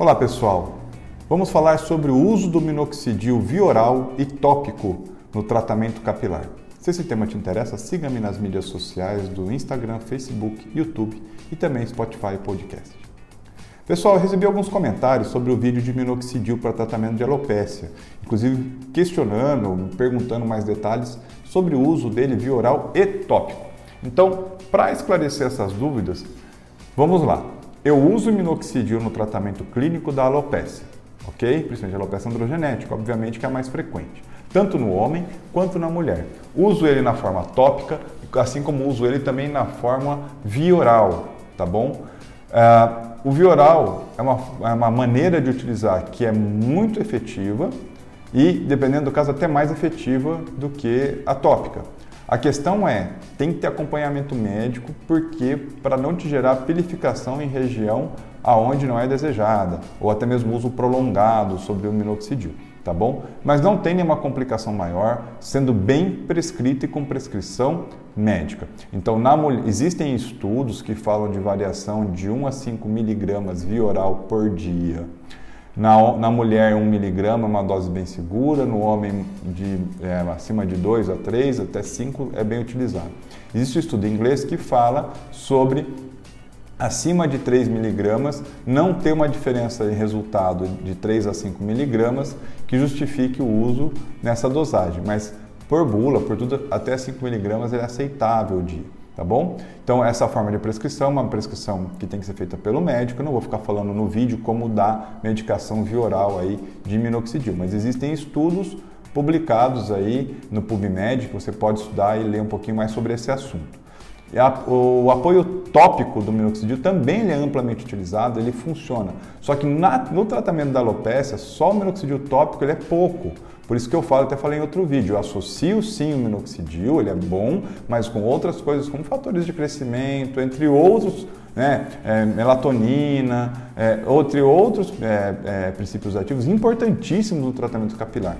Olá pessoal, vamos falar sobre o uso do minoxidil vioral e tópico no tratamento capilar. Se esse tema te interessa, siga-me nas mídias sociais do Instagram, Facebook, YouTube e também Spotify Podcast. Pessoal, eu recebi alguns comentários sobre o vídeo de minoxidil para tratamento de alopécia, inclusive questionando, perguntando mais detalhes sobre o uso dele via oral e tópico. Então, para esclarecer essas dúvidas, vamos lá. Eu uso minoxidil no tratamento clínico da alopecia, ok? Principalmente alopecia androgenética, obviamente que é a mais frequente, tanto no homem quanto na mulher. Uso ele na forma tópica, assim como uso ele também na forma via oral, tá bom? Uh, o via oral é uma, é uma maneira de utilizar que é muito efetiva e, dependendo do caso, até mais efetiva do que a tópica. A questão é, tem que ter acompanhamento médico, porque para não te gerar pilificação em região aonde não é desejada, ou até mesmo uso prolongado sobre o minoxidil, tá bom? Mas não tem nenhuma complicação maior, sendo bem prescrito e com prescrição médica. Então, na, existem estudos que falam de variação de 1 a 5 miligramas via oral por dia. Na, na mulher, 1 miligrama é uma dose bem segura, no homem, de, é, acima de 2 a 3, até 5 é bem utilizado. Existe um estudo em inglês que fala sobre acima de 3 miligramas não ter uma diferença em resultado de 3 a 5 miligramas que justifique o uso nessa dosagem, mas por bula, por tudo, até 5 miligramas é aceitável o dia tá bom? Então essa forma de prescrição é uma prescrição que tem que ser feita pelo médico, eu não vou ficar falando no vídeo como dar medicação via oral aí de minoxidil, mas existem estudos publicados aí no PubMed, que você pode estudar e ler um pouquinho mais sobre esse assunto. O apoio tópico do minoxidil também é amplamente utilizado, ele funciona. Só que na, no tratamento da alopecia, só o minoxidil tópico ele é pouco. Por isso que eu falo, até falei em outro vídeo, eu associo sim o minoxidil, ele é bom, mas com outras coisas como fatores de crescimento, entre outros, né, é, melatonina, é, entre outros é, é princípios ativos importantíssimos no tratamento capilar.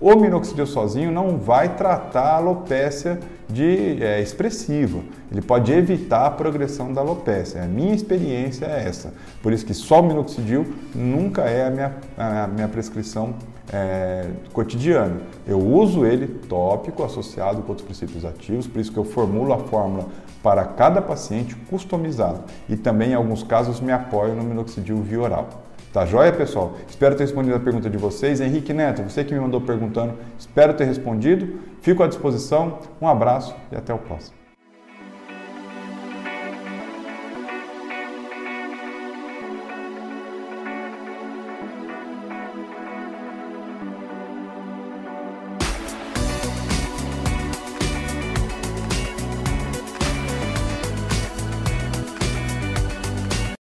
O minoxidil sozinho não vai tratar a alopécia de, é, expressiva. Ele pode evitar a progressão da alopécia. A minha experiência é essa. Por isso que só o minoxidil nunca é a minha, a minha prescrição é, cotidiana. Eu uso ele tópico associado com outros princípios ativos, por isso que eu formulo a fórmula para cada paciente customizado. E também, em alguns casos, me apoio no minoxidil via oral. Tá joia, pessoal? Espero ter respondido a pergunta de vocês. Henrique Neto, você que me mandou perguntando, espero ter respondido. Fico à disposição. Um abraço e até o próximo.